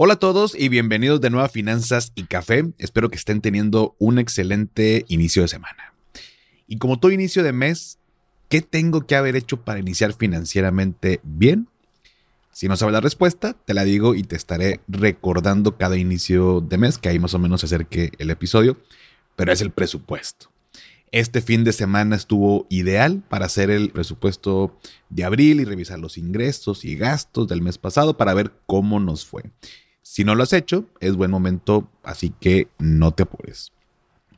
Hola a todos y bienvenidos de nuevo a Finanzas y Café. Espero que estén teniendo un excelente inicio de semana. Y como todo inicio de mes, ¿qué tengo que haber hecho para iniciar financieramente bien? Si no sabes la respuesta, te la digo y te estaré recordando cada inicio de mes, que ahí más o menos se acerque el episodio, pero es el presupuesto. Este fin de semana estuvo ideal para hacer el presupuesto de abril y revisar los ingresos y gastos del mes pasado para ver cómo nos fue. Si no lo has hecho, es buen momento, así que no te apures.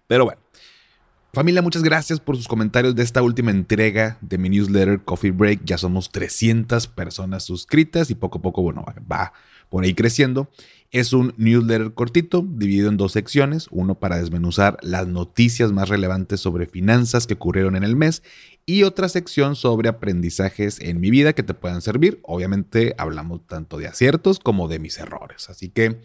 Pero bueno, familia, muchas gracias por sus comentarios de esta última entrega de mi newsletter Coffee Break. Ya somos 300 personas suscritas y poco a poco, bueno, va por ahí creciendo. Es un newsletter cortito, dividido en dos secciones, uno para desmenuzar las noticias más relevantes sobre finanzas que ocurrieron en el mes y otra sección sobre aprendizajes en mi vida que te puedan servir. Obviamente hablamos tanto de aciertos como de mis errores, así que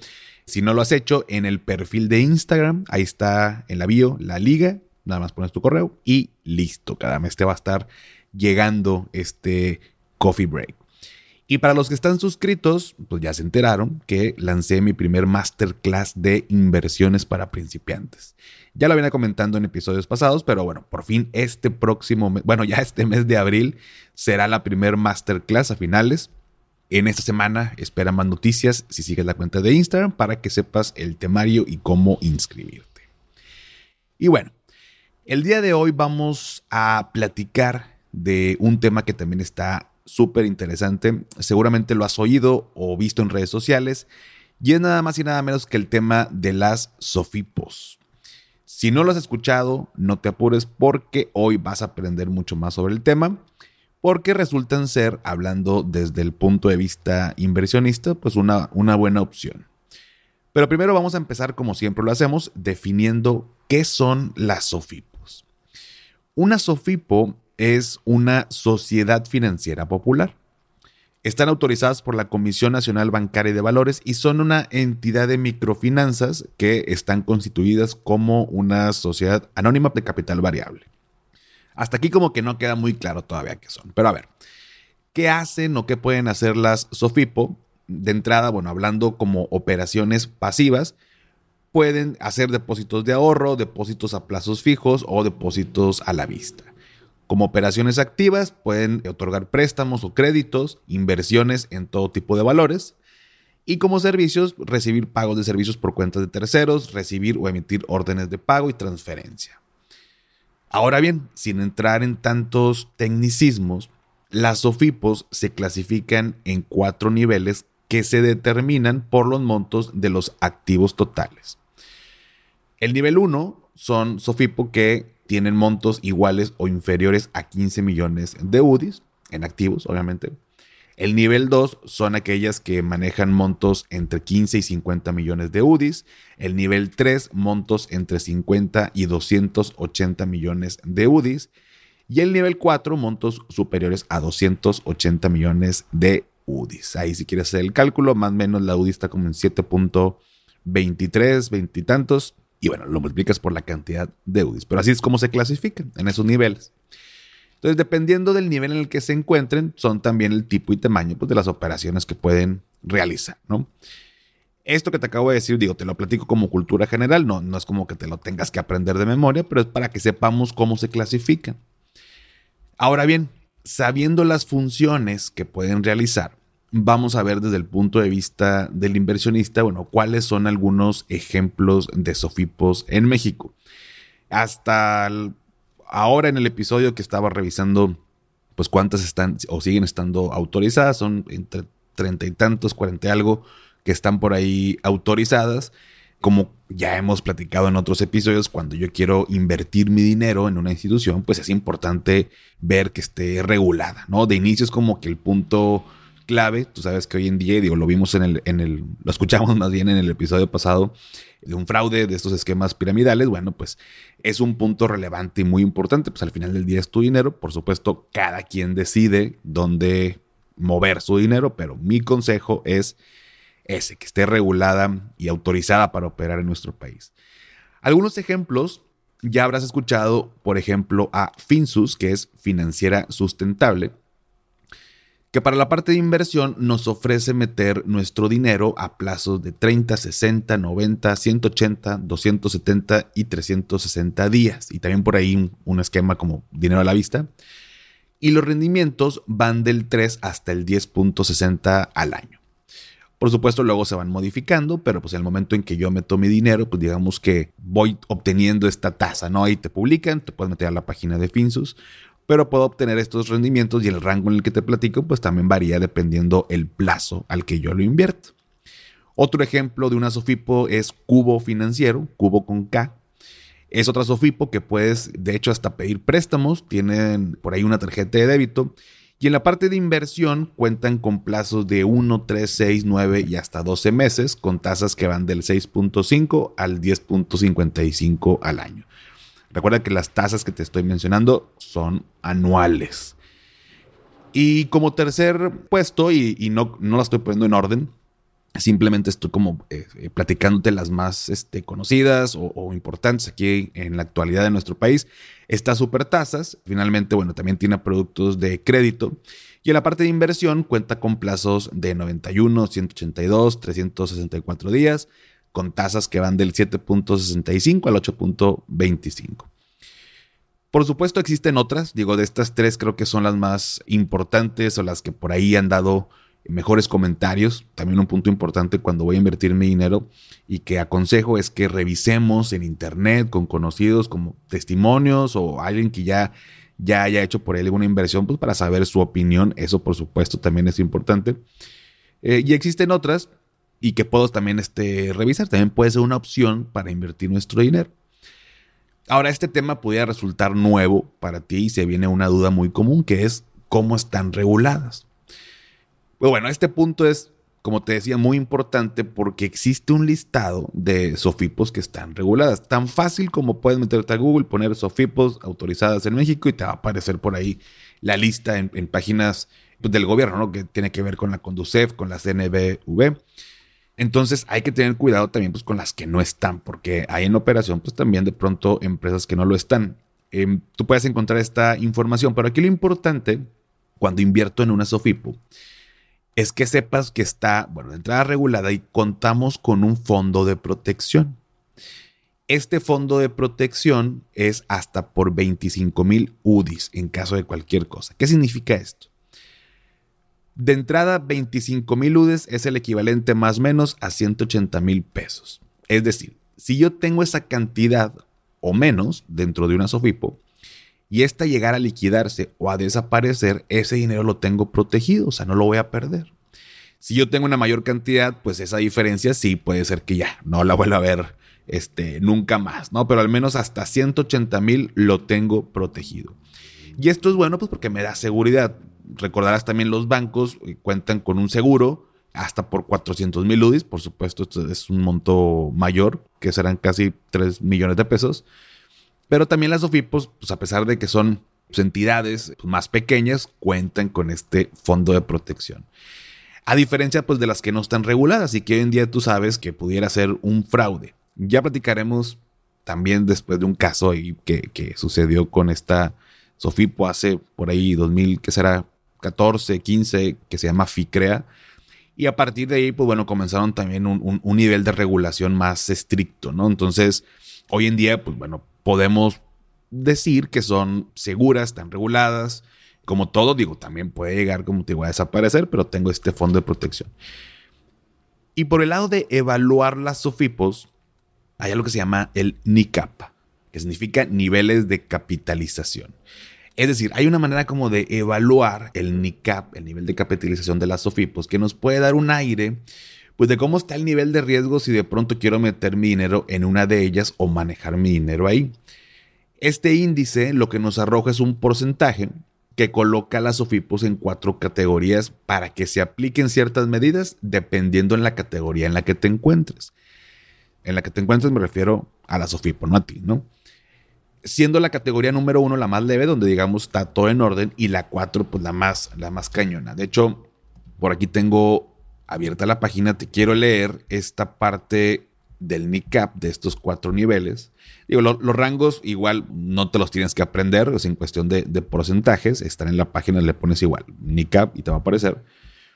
si no lo has hecho en el perfil de Instagram, ahí está en la bio la liga, nada más pones tu correo y listo, cada mes te va a estar llegando este coffee break. Y para los que están suscritos, pues ya se enteraron que lancé mi primer masterclass de inversiones para principiantes. Ya lo venía comentando en episodios pasados, pero bueno, por fin este próximo mes, bueno, ya este mes de abril será la primer masterclass a finales. En esta semana espera más noticias si sigues la cuenta de Instagram para que sepas el temario y cómo inscribirte. Y bueno, el día de hoy vamos a platicar de un tema que también está súper interesante. Seguramente lo has oído o visto en redes sociales. Y es nada más y nada menos que el tema de las sofipos. Si no lo has escuchado, no te apures porque hoy vas a aprender mucho más sobre el tema. Porque resultan ser, hablando desde el punto de vista inversionista, pues una, una buena opción. Pero primero vamos a empezar, como siempre lo hacemos, definiendo qué son las sofipos. Una sofipo es una sociedad financiera popular. Están autorizadas por la Comisión Nacional Bancaria de Valores y son una entidad de microfinanzas que están constituidas como una sociedad anónima de capital variable. Hasta aquí como que no queda muy claro todavía qué son. Pero a ver, ¿qué hacen o qué pueden hacer las SOFIPO? De entrada, bueno, hablando como operaciones pasivas, pueden hacer depósitos de ahorro, depósitos a plazos fijos o depósitos a la vista. Como operaciones activas pueden otorgar préstamos o créditos, inversiones en todo tipo de valores. Y como servicios, recibir pagos de servicios por cuentas de terceros, recibir o emitir órdenes de pago y transferencia. Ahora bien, sin entrar en tantos tecnicismos, las SOFIPOS se clasifican en cuatro niveles que se determinan por los montos de los activos totales. El nivel 1 son SOFIPO que tienen montos iguales o inferiores a 15 millones de UDIs, en activos, obviamente. El nivel 2 son aquellas que manejan montos entre 15 y 50 millones de UDIs. El nivel 3, montos entre 50 y 280 millones de UDIs. Y el nivel 4, montos superiores a 280 millones de UDIs. Ahí si quieres hacer el cálculo, más o menos la UDI está como en 7.23, 20 y tantos y bueno, lo multiplicas por la cantidad de UDIs. Pero así es como se clasifican en esos niveles. Entonces, dependiendo del nivel en el que se encuentren, son también el tipo y tamaño pues, de las operaciones que pueden realizar, ¿no? Esto que te acabo de decir, digo, te lo platico como cultura general, no, no es como que te lo tengas que aprender de memoria, pero es para que sepamos cómo se clasifican. Ahora bien, sabiendo las funciones que pueden realizar, vamos a ver desde el punto de vista del inversionista, bueno, cuáles son algunos ejemplos de sofipos en México. Hasta ahora en el episodio que estaba revisando, pues cuántas están o siguen estando autorizadas, son entre treinta y tantos, cuarenta y algo que están por ahí autorizadas. Como ya hemos platicado en otros episodios, cuando yo quiero invertir mi dinero en una institución, pues es importante ver que esté regulada, ¿no? De inicio es como que el punto clave. Tú sabes que hoy en día, digo, lo vimos en el, en el, lo escuchamos más bien en el episodio pasado de un fraude de estos esquemas piramidales. Bueno, pues es un punto relevante y muy importante. Pues al final del día es tu dinero. Por supuesto, cada quien decide dónde mover su dinero, pero mi consejo es ese, que esté regulada y autorizada para operar en nuestro país. Algunos ejemplos, ya habrás escuchado, por ejemplo, a Finsus, que es financiera sustentable, que para la parte de inversión nos ofrece meter nuestro dinero a plazos de 30, 60, 90, 180, 270 y 360 días. Y también por ahí un, esquema como dinero a la vista. Y los rendimientos van del 3 hasta el 10.60 al año. Por supuesto, luego se van modificando, pero pues en el momento en que yo meto mi dinero, pues digamos que voy obteniendo esta tasa, ¿no? Ahí te publican, te puedes meter a la página de Finsus, pero puedo obtener estos rendimientos y el rango en el que te platico, pues también varía dependiendo el plazo al que yo lo invierto. Otro ejemplo de una Sofipo es Cubo Financiero, Cubo con K. Es otra Sofipo que puedes, de hecho, hasta pedir préstamos. Tienen por ahí una tarjeta de débito y en la parte de inversión cuentan con plazos de 1, 3, 6, 9 y hasta 12 meses, con tasas que van del 6.5 al 10.55 al año. Recuerda que las tasas que te estoy mencionando son anuales. Y como tercer puesto, y, no, no estoy poniendo en orden, Simplemente estoy como eh, eh, platicándote las más este, conocidas o, importantes aquí en la actualidad de nuestro país. Está Supertasas, finalmente, bueno, también tiene productos de crédito. Y en la parte de inversión cuenta con plazos de 91, 182, 364 días, con tasas que van del 7.65 al 8.25. Por supuesto existen otras, digo, de estas tres creo que son las más importantes o las que por ahí han dado mejores comentarios. También un punto importante cuando voy a invertir mi dinero y que aconsejo es que revisemos en internet con conocidos como testimonios o alguien que ya, ya haya hecho por él alguna inversión pues para saber su opinión. Eso por supuesto también es importante. Eh, y existen otras y que puedo también este, revisar. También puede ser una opción para invertir nuestro dinero. Ahora, este tema podría resultar nuevo para ti y se viene una duda muy común que es cómo están reguladas. Pues bueno, este punto es, como te decía, muy importante porque existe un listado de Sofipos que están reguladas. Tan fácil como puedes meterte a Google, poner Sofipos autorizadas en México y te va a aparecer por ahí la lista en, páginas pues, del gobierno, ¿no? Que tiene que ver con la Conducef, con la CNBV. Entonces hay que tener cuidado también pues, con las que no están, porque hay en operación pues también de pronto empresas que no lo están. Em, tú puedes encontrar esta información, pero aquí lo importante cuando invierto en una Sofipo es que sepas que está, bueno, de entrada regulada y contamos con un fondo de protección. Este fondo de protección es hasta por 25 mil UDIs en caso de cualquier cosa. ¿Qué significa esto? De entrada, 25 mil UDIs es el equivalente más o menos a 180 mil pesos. Es decir, si yo tengo esa cantidad o menos dentro de una Sofipo, y esta llegara a liquidarse o a desaparecer, ese dinero lo tengo protegido, o sea, no lo voy a perder. Si yo tengo una mayor cantidad, pues esa diferencia sí puede ser que ya no la vuelva a ver este, nunca más, ¿no? Pero al menos hasta 180 mil lo tengo protegido. Y esto es bueno, pues porque me da seguridad. Recordarás también los bancos eh, cuentan con un seguro hasta por 400 mil UDIs. Por supuesto, esto es un monto mayor, que serán casi 3 millones de pesos. Pero también las OFIPOS, pues a pesar de que son pues, entidades pues, más pequeñas, cuentan con este fondo de protección. A diferencia pues de las que no están reguladas y que hoy en día tú sabes que pudiera ser un fraude. Ya platicaremos también después de un caso ahí que, sucedió con esta Sofipo hace por ahí 2000, que será 14, 15, que se llama FICREA. Y a partir de ahí, pues bueno, comenzaron también un, nivel de regulación más estricto, ¿no? Entonces, hoy en día, pues bueno, podemos decir que son seguras, están reguladas. Como todo, digo, también puede llegar, como te voy a desaparecer, pero tengo este fondo de protección. Y por el lado de evaluar las SOFIPOS, hay algo que se llama el NICAP, que significa niveles de capitalización. Es decir, hay una manera como de evaluar el NICAP, el nivel de capitalización de las SOFIPOS, que nos puede dar un aire pues de cómo está el nivel de riesgo si de pronto quiero meter mi dinero en una de ellas o manejar mi dinero ahí. Este índice lo que nos arroja es un porcentaje que coloca las SOFIPOS en cuatro categorías para que se apliquen ciertas medidas dependiendo en la categoría en la que te encuentres. En la que te encuentres me refiero a la SOFIPO, no a ti, ¿no? Siendo la categoría número uno la más leve, donde digamos está todo en orden, y la cuatro, pues la más, la más cañona. De hecho, por aquí tengo abierta la página, te quiero leer esta parte del NICAP de estos cuatro niveles. Digo, los rangos igual no te los tienes que aprender, es en cuestión de, porcentajes, están en la página, le pones igual NICAP y te va a aparecer.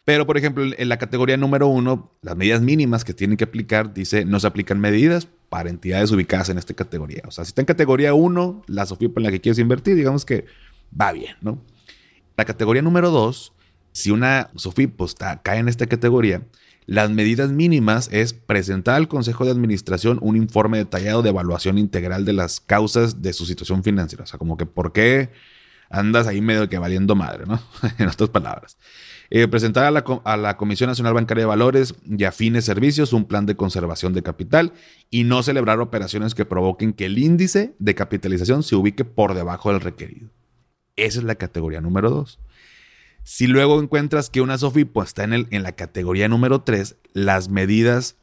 Pero, por ejemplo, en la categoría número uno, las medidas mínimas que tienen que aplicar, dice, no se aplican medidas para entidades ubicadas en esta categoría. O sea, si está en categoría uno, la SOFIP en la que quieres invertir, digamos que va bien, ¿no? La categoría número dos, si una SOFIP pues, cae en esta categoría, las medidas mínimas es presentar al Consejo de Administración un informe detallado de evaluación integral de las causas de su situación financiera. O sea, como que por qué andas ahí medio que valiendo madre, ¿no? en otras palabras. Eh, presentar a la, Comisión Nacional Bancaria de Valores y afines servicios un plan de conservación de capital y no celebrar operaciones que provoquen que el índice de capitalización se ubique por debajo del requerido. Esa es la categoría número dos. Si luego encuentras que una SOFIPO está en, el, en la categoría número 3, las medidas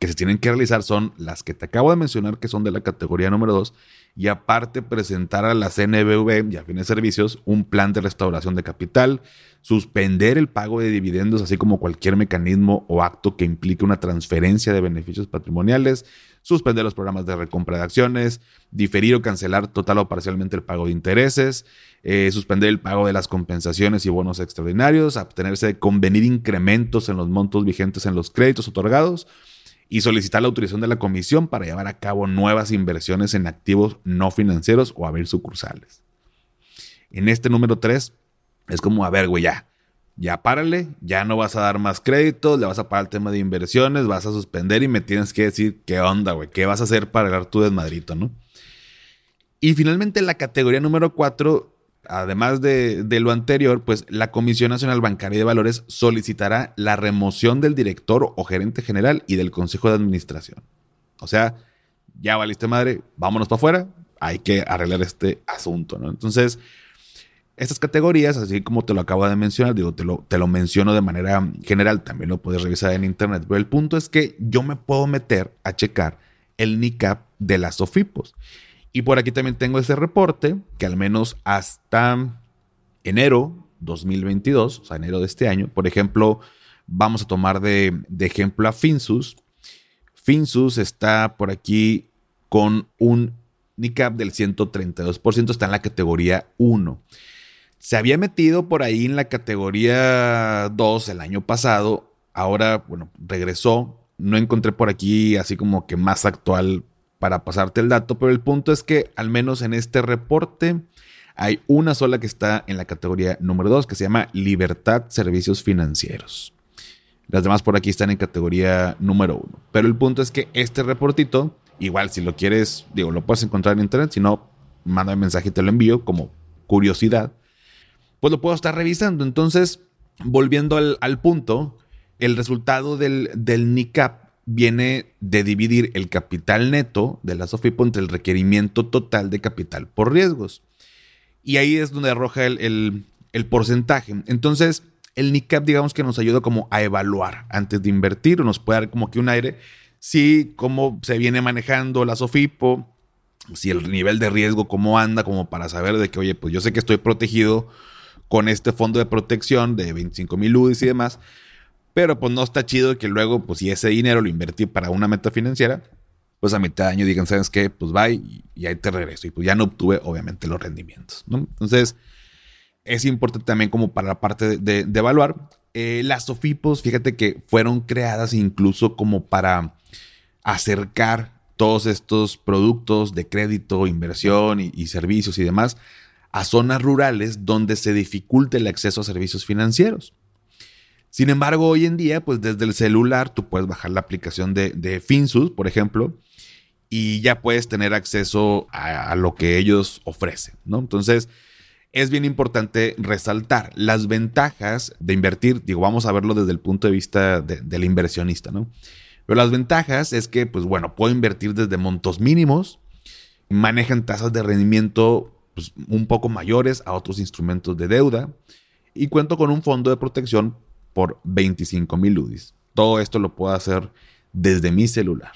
que se tienen que realizar son las que te acabo de mencionar, que son de la categoría número 2, y aparte presentar a la CNBV y a fines servicios un plan de restauración de capital, suspender el pago de dividendos, así como cualquier mecanismo o acto que implique una transferencia de beneficios patrimoniales, suspender los programas de recompra de acciones, diferir o cancelar total o parcialmente el pago de intereses, eh, suspender el pago de las compensaciones y bonos extraordinarios, abstenerse de convenir incrementos en los montos vigentes en los créditos otorgados y solicitar la autorización de la comisión para llevar a cabo nuevas inversiones en activos no financieros o abrir sucursales. En este número 3 es como, a ver, güey, ya, ya párale, ya no vas a dar más créditos, le vas a pagar el tema de inversiones, vas a suspender y me tienes que decir qué onda, güey, qué vas a hacer para ganar tu desmadrito, ¿no? Y finalmente la categoría número 4 además de, lo anterior, pues la Comisión Nacional Bancaria de Valores solicitará la remoción del director o gerente general y del Consejo de Administración. O sea, ya valiste madre, vámonos para afuera, hay que arreglar este asunto, ¿no? Entonces, estas categorías, así como te lo acabo de mencionar, digo, te lo, menciono de manera general, también lo puedes revisar en internet, pero el punto es que yo me puedo meter a checar el NICAP de las SOFIPOS. Y por aquí también tengo ese reporte que al menos hasta enero 2022, o sea, enero de este año, por ejemplo, vamos a tomar de, ejemplo a Finsus. Finsus está por aquí con un NICAP del 132%, está en la categoría 1. Se había metido por ahí en la categoría 2 el año pasado, ahora, bueno, regresó. No encontré por aquí así como que más actual para pasarte el dato, pero el punto es que al menos en este reporte hay una sola que está en la categoría número 2 que se llama Libertad Servicios Financieros. Las demás por aquí están en categoría número 1. Pero el punto es que este reportito, igual si lo quieres, digo, lo puedes encontrar en internet, si no, manda un mensaje y te lo envío como curiosidad, pues lo puedo estar revisando. Entonces, volviendo al, punto, el resultado del, del NICAP viene de dividir el capital neto de la SOFIPO entre el requerimiento total de capital por riesgos. Y ahí es donde arroja el, porcentaje. Entonces, el NICAP, digamos que nos ayuda como a evaluar antes de invertir o nos puede dar como que un aire si cómo se viene manejando la SOFIPO, si el nivel de riesgo cómo anda, como para saber de que, oye, pues yo sé que estoy protegido con este fondo de protección de 25 mil UDIs y demás, pero pues no está chido que luego, pues si ese dinero lo invertí para una meta financiera, pues a mitad de año digan, ¿sabes qué? Pues va y, ahí te regreso. Y pues ya no obtuve, obviamente, los rendimientos. ¿no? Entonces, es importante también como para la parte de, evaluar. Eh, las SOFIPOS, fíjate que fueron creadas incluso como para acercar todos estos productos de crédito, inversión y servicios y demás a zonas rurales donde se dificulte el acceso a servicios financieros. Sin embargo, hoy en día, pues desde el celular tú puedes bajar la aplicación de, Finsus, por ejemplo, y ya puedes tener acceso a, lo que ellos ofrecen, ¿no? Entonces, es bien importante resaltar las ventajas de invertir, digo, vamos a verlo desde el punto de vista del inversionista, ¿no? Pero las ventajas es que, pues bueno, puedo invertir desde montos mínimos, manejan tasas de rendimiento pues, un poco mayores a otros instrumentos de deuda y cuento con un fondo de protección por 25 mil UDIs. Todo esto lo puedo hacer desde mi celular.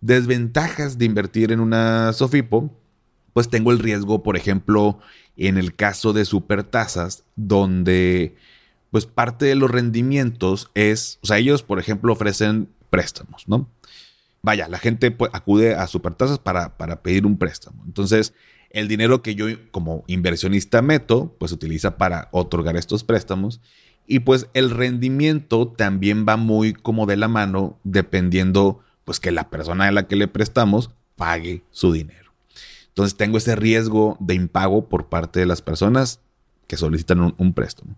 Desventajas de invertir en una Sofipo, pues tengo el riesgo, por ejemplo, en el caso de supertasas, donde pues parte de los rendimientos es, o sea, ellos, por ejemplo, ofrecen préstamos, ¿no? Vaya, la gente pues, acude a supertasas para, para pedir un préstamo. Entonces, el dinero que yo como inversionista meto, pues utiliza para otorgar estos préstamos. Y pues el rendimiento también va muy como de la mano, dependiendo pues que la persona a la que le prestamos pague su dinero. Entonces tengo ese riesgo de impago por parte de las personas que solicitan un, préstamo.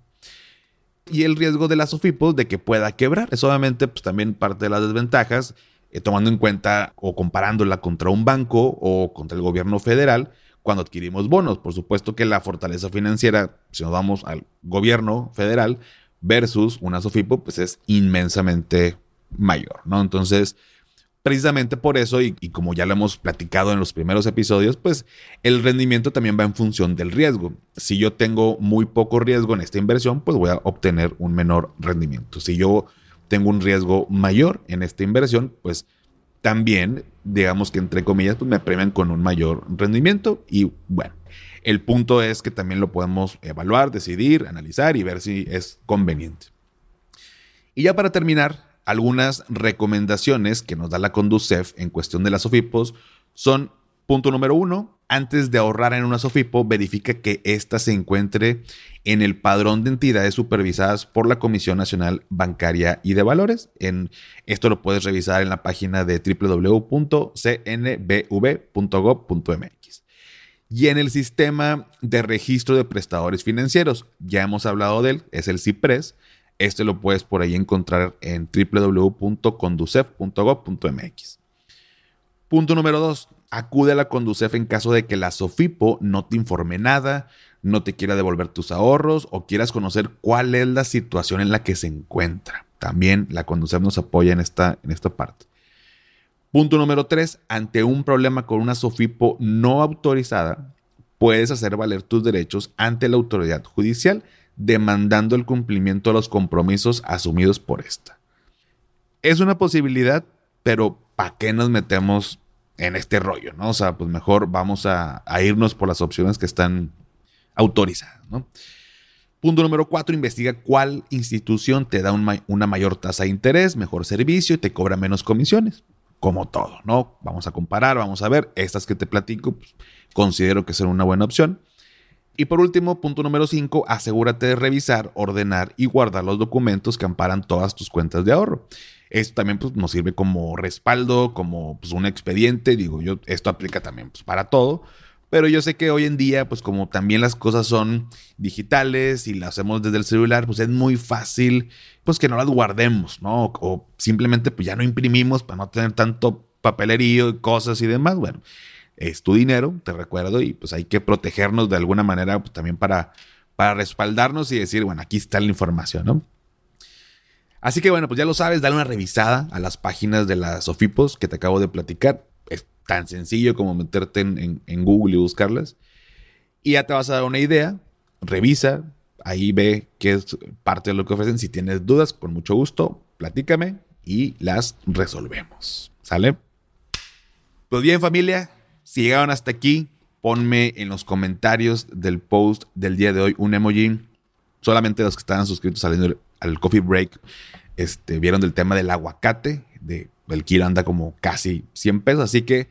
Y el riesgo de la SOFIPO de que pueda quebrar. Es obviamente pues, también parte de las desventajas, eh, tomando en cuenta o comparándola contra un banco o contra el gobierno federal cuando adquirimos bonos. Por supuesto que la fortaleza financiera, si nos vamos al gobierno federal versus una SOFIPO, pues es inmensamente mayor, ¿no? Entonces, precisamente por eso, y, como ya lo hemos platicado en los primeros episodios, pues el rendimiento también va en función del riesgo. Si yo tengo muy poco riesgo en esta inversión, pues voy a obtener un menor rendimiento. Si yo tengo un riesgo mayor en esta inversión, pues también, digamos que entre comillas, pues me premian con un mayor rendimiento y bueno, el punto es que también lo podemos evaluar, decidir, analizar y ver si es conveniente. Y ya para terminar, algunas recomendaciones que nos da la Conducef en cuestión de las SOFIPOS son, punto número uno, antes de ahorrar en una SOFIPO, verifica que ésta se encuentre en el padrón de entidades supervisadas por la Comisión Nacional Bancaria y de Valores. En, esto lo puedes revisar en la página de www.cnbv.gov.mx. Y en el sistema de registro de prestadores financieros, ya hemos hablado de él, es el CIPRES. Este lo puedes por ahí encontrar en www.conducef.gov.mx. Punto número dos, acude a la Conducef en caso de que la Sofipo no te informe nada, no te quiera devolver tus ahorros o quieras conocer cuál es la situación en la que se encuentra. También la Conducef nos apoya en esta, en esta parte. Punto número tres, ante un problema con una Sofipo no autorizada, puedes hacer valer tus derechos ante la autoridad judicial demandando el cumplimiento de los compromisos asumidos por esta. Es una posibilidad, pero ¿para qué nos metemos en este rollo, ¿no? O sea, pues mejor vamos a, irnos por las opciones que están autorizadas, ¿no? Punto número cuatro, investiga cuál institución te da una mayor tasa de interés, mejor servicio y te cobra menos comisiones. Como todo, ¿no? Vamos a comparar, vamos a ver. Estas que te platico, pues, considero que son una buena opción. Y por último, punto número 5, asegúrate de revisar, ordenar y guardar los documentos que amparan todas tus cuentas de ahorro. Esto también pues, nos sirve como respaldo, como pues, un expediente. Digo, yo, esto aplica también pues, para todo. Pero yo sé que hoy en día, pues como también las cosas son digitales y las hacemos desde el celular, pues es muy fácil, pues que no las guardemos, ¿no? O, simplemente pues ya no imprimimos para no tener tanto papelerío y cosas y demás. Bueno, es tu dinero, te recuerdo, y pues hay que protegernos de alguna manera pues, también para, para respaldarnos y decir, bueno, aquí está la información, ¿no? Así que bueno, pues ya lo sabes, dale una revisada a las páginas de las Sofipos que te acabo de platicar. Es tan sencillo como meterte en, en, Google y buscarlas. Y ya te vas a dar una idea, revisa, ahí ve qué es parte de lo que ofrecen. Si tienes dudas, con mucho gusto, platícame y las resolvemos. ¿Sale? Pues bien familia, si llegaron hasta aquí, ponme en los comentarios del post del día de hoy un emoji. Solamente los que estaban suscritos al, al Coffee Break este, vieron del tema del aguacate. De, el kilo anda como casi 100 pesos, así que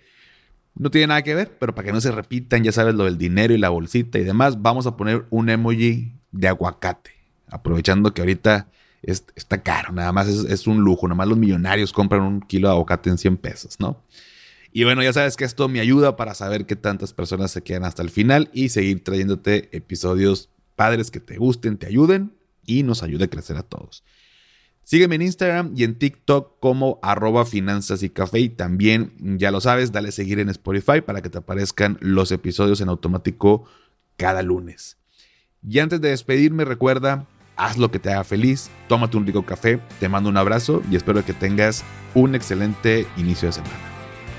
no tiene nada que ver, pero para que no se repitan, ya sabes lo del dinero y la bolsita y demás, vamos a poner un emoji de aguacate. Aprovechando que ahorita está caro, nada más es, es, un lujo, nada más los millonarios compran un kilo de aguacate en 100 pesos, ¿no? Y bueno, ya sabes que esto me ayuda para saber que tantas personas se quedan hasta el final y seguir trayéndote episodios padres que te gusten, te ayuden y nos ayude a crecer a todos. Sígueme en Instagram y en TikTok como arroba finanzas y café. Y también, ya lo sabes, dale seguir en Spotify para que te aparezcan los episodios en automático cada lunes. Y antes de despedirme, recuerda, haz lo que te haga feliz, tómate un rico café, te mando un abrazo y espero que tengas un excelente inicio de semana.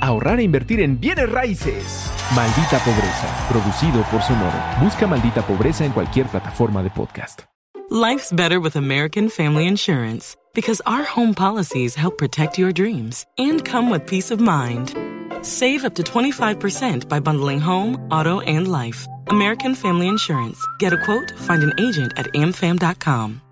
ahorrar e invertir en bienes raíces. Maldita Pobreza, producido por Sonoro. Busca Maldita Pobreza en cualquier plataforma de podcast. Life's better with American Family Insurance because our home policies help protect your dreams and come with peace of mind. Save up to 25% by bundling home, auto, and life. American Family Insurance. Get a quote, find an agent at amfam.com.